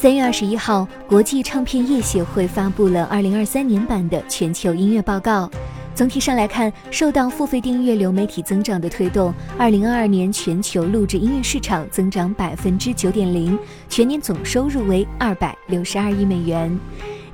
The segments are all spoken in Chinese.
三月二十一号，国际唱片业协会发布了二零二三年版的全球音乐报告。总体上来看，受到付费订阅流媒体增长的推动，二零二二年全球录制音乐市场增长百分之九点零，全年总收入为二百六十二亿美元。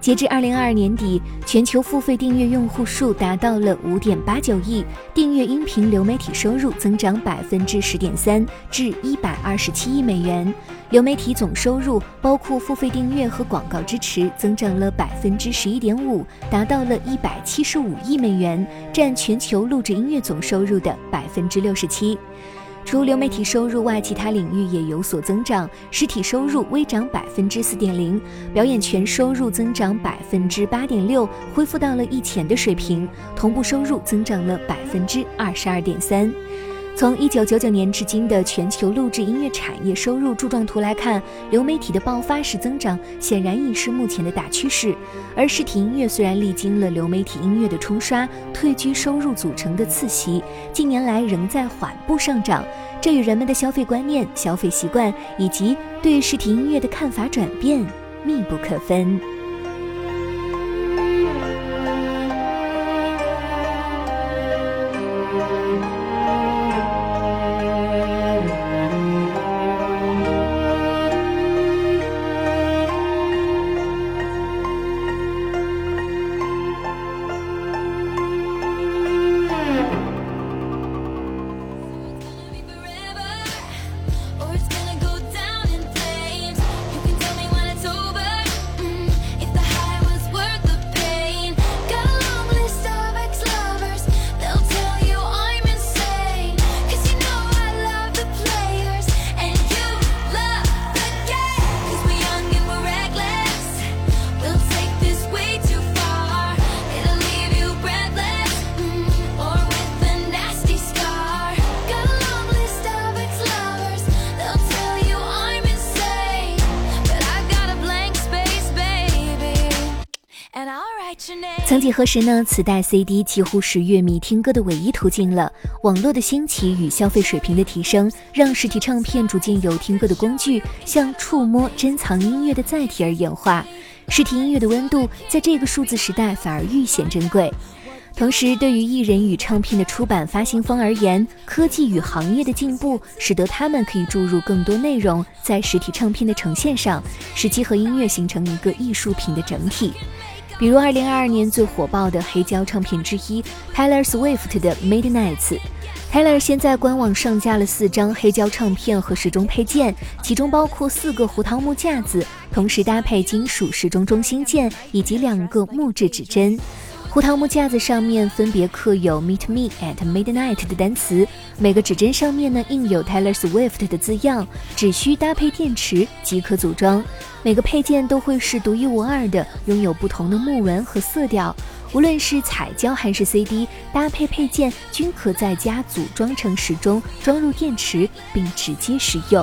截至二零二二年底，全球付费订阅用户数达到了五点八九亿，订阅音频流媒体收入增长百分之十点三，至一百二十七亿美元。流媒体总收入包括付费订阅和广告支持，增长了百分之十一点五，达到了一百七十五亿美元，占全球录制音乐总收入的百分之六十七。除流媒体收入外，其他领域也有所增长。实体收入微涨百分之四点零，表演权收入增长百分之八点六，恢复到了疫前的水平。同步收入增长了百分之二十二点三。从一九九九年至今的全球录制音乐产业收入柱状图来看，流媒体的爆发式增长显然已是目前的大趋势。而实体音乐虽然历经了流媒体音乐的冲刷、退居收入组成的次席，近年来仍在缓步上涨，这与人们的消费观念、消费习惯以及对实体音乐的看法转变密不可分。曾几何时呢？磁带、CD 几乎是乐迷听歌的唯一途径了。网络的兴起与消费水平的提升，让实体唱片逐渐由听歌的工具向触摸、珍藏音乐的载体而演化。实体音乐的温度在这个数字时代反而愈显珍贵。同时，对于艺人与唱片的出版发行方而言，科技与行业的进步使得他们可以注入更多内容在实体唱片的呈现上，使其和音乐形成一个艺术品的整体。比如2022年最火爆的黑胶唱片之一，Taylor Swift 的《Midnights》。Taylor 现在官网上架了四张黑胶唱片和时钟配件，其中包括四个胡桃木架子，同时搭配金属时钟中心键以及两个木质指针。胡桃木架子上面分别刻有 “Meet Me at Midnight” 的单词，每个指针上面呢印有 Taylor Swift 的字样，只需搭配电池即可组装。每个配件都会是独一无二的，拥有不同的木纹和色调。无论是彩胶还是 CD，搭配配件均可在家组装成时钟，装入电池并直接使用。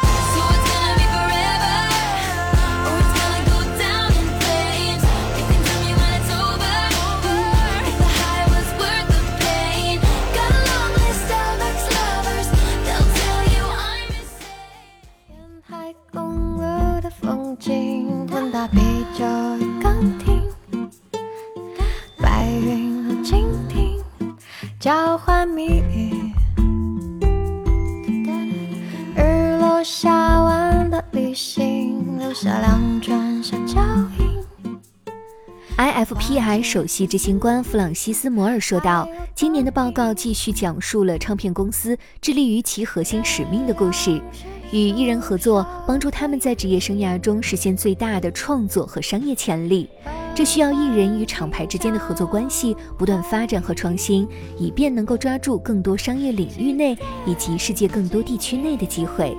IFPI 首席执行官弗朗西斯·摩尔说道：“今年的报告继续讲述了唱片公司致力于其核心使命的故事，与艺人合作，帮助他们在职业生涯中实现最大的创作和商业潜力。这需要艺人与厂牌之间的合作关系不断发展和创新，以便能够抓住更多商业领域内以及世界更多地区内的机会。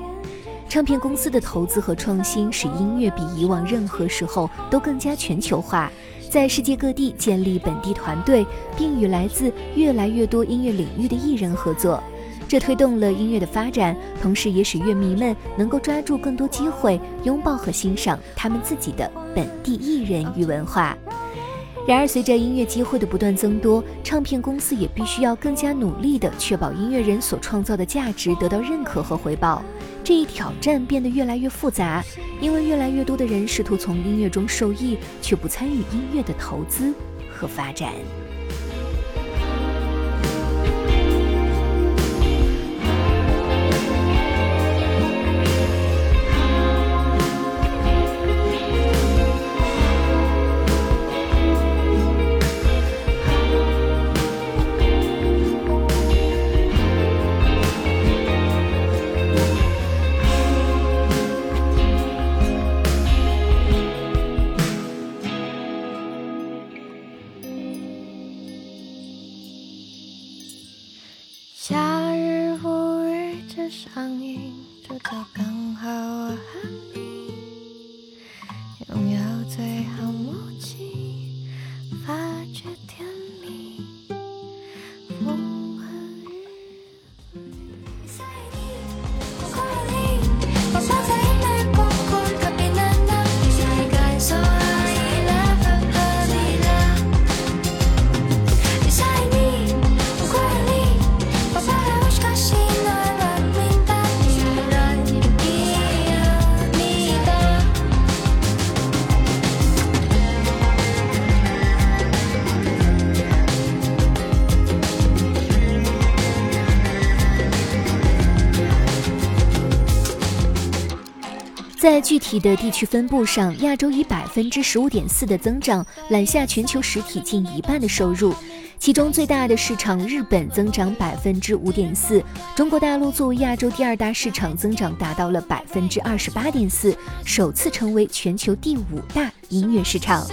唱片公司的投资和创新使音乐比以往任何时候都更加全球化。”在世界各地建立本地团队，并与来自越来越多音乐领域的艺人合作，这推动了音乐的发展，同时也使乐迷们能够抓住更多机会，拥抱和欣赏他们自己的本地艺人与文化。然而，随着音乐机会的不断增多，唱片公司也必须要更加努力地确保音乐人所创造的价值得到认可和回报。这一挑战变得越来越复杂，因为越来越多的人试图从音乐中受益，却不参与音乐的投资和发展。在具体的地区分布上，亚洲以百分之十五点四的增长揽下全球实体近一半的收入，其中最大的市场日本增长百分之五点四，中国大陆作为亚洲第二大市场，增长达到了百分之二十八点四，首次成为全球第五大音乐市场。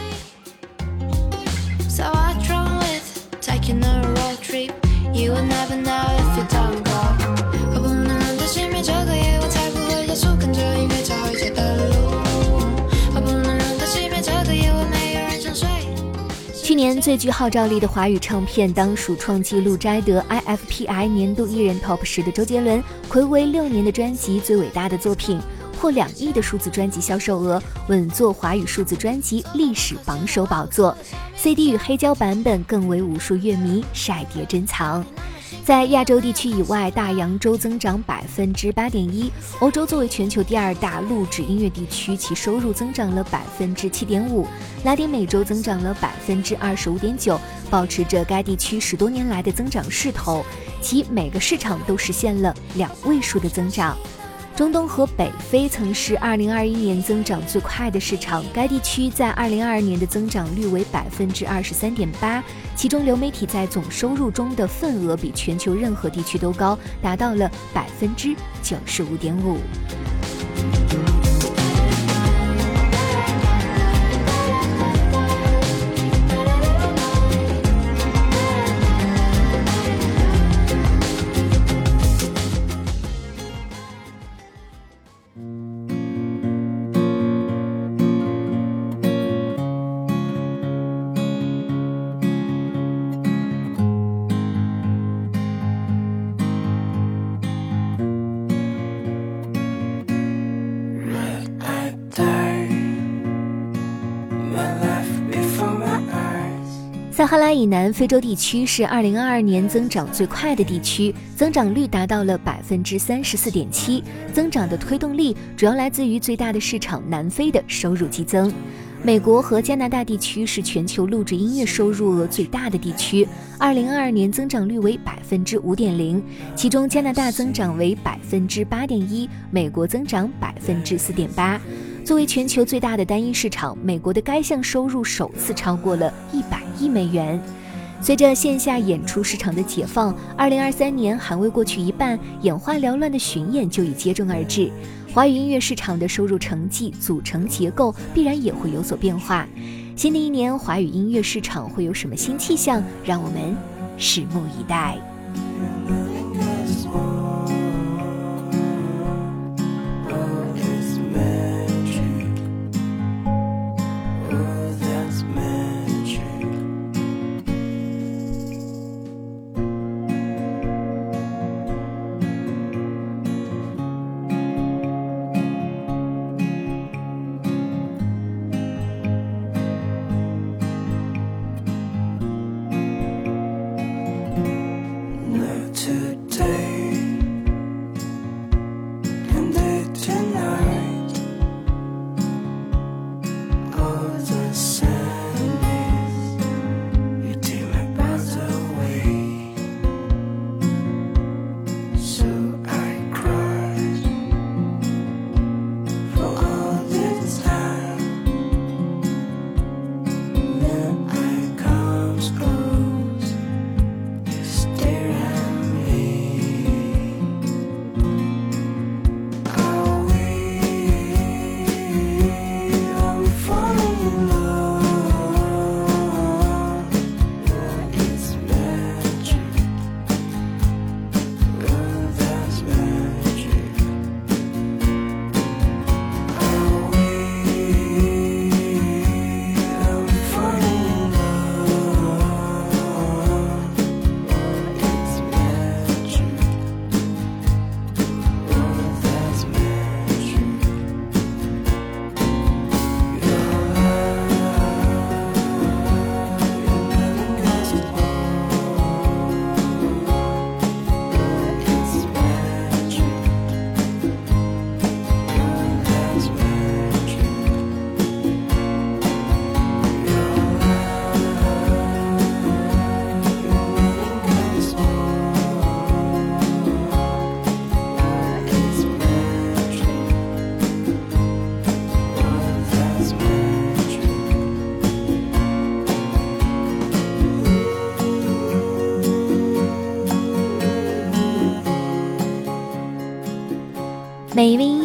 年最具号召力的华语唱片，当属创纪录摘得 IFPI 年度艺人 TOP 十的周杰伦，暌违六年的专辑《最伟大的作品》，破两亿的数字专辑销售额，稳坐华语数字专辑历史榜首宝座。CD 与黑胶版本更为无数乐迷晒碟珍藏。在亚洲地区以外，大洋洲增长百分之八点一。欧洲作为全球第二大录制音乐地区，其收入增长了百分之七点五。拉丁美洲增长了百分之二十五点九，保持着该地区十多年来的增长势头，其每个市场都实现了两位数的增长。中东和北非曾是2021年增长最快的市场，该地区在2022年的增长率为百分之二十三点八，其中流媒体在总收入中的份额比全球任何地区都高，达到了百分之九十五点五。撒哈拉以南非洲地区是2022年增长最快的地区，增长率达到了百分之三十四点七。增长的推动力主要来自于最大的市场南非的收入激增。美国和加拿大地区是全球录制音乐收入额最大的地区，二零二二年增长率为百分之五点零，其中加拿大增长为百分之八点一，美国增长百分之四点八。作为全球最大的单一市场，美国的该项收入首次超过了一百亿美元。随着线下演出市场的解放，二零二三年还未过去一半，眼花缭乱的巡演就已接踵而至。华语音乐市场的收入成绩组成结构必然也会有所变化。新的一年，华语音乐市场会有什么新气象？让我们拭目以待。